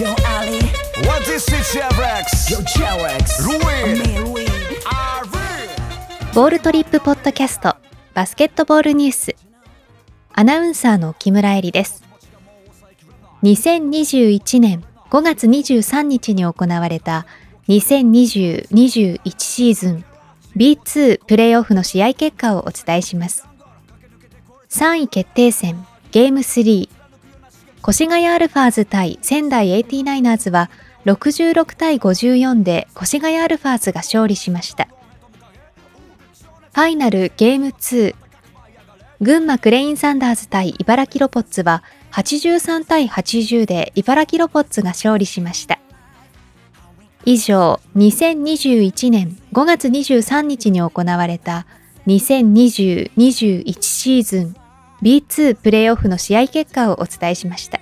Yo Ali, What is it, Chevrex? yo Cherex, Ruin. me? ボールトリップポッドキャストバスケットボールニュース。アナウンサーの木村恵里です。2021年5月23日に行われた2020-21シーズン B2 プレーオフの試合結果をお伝えします。3位決定戦ゲーム3越谷アルファーズ対仙台 89ers は66対54で越谷アルファーズが勝利しました。ファイナルゲーム2群馬クレインサンダーズ対茨城ロボッツは83対80で茨城ロボッツが勝利しました。以上2021年5月23日に行われた2020-21シーズン B2 プレーオフの試合結果をお伝えしました。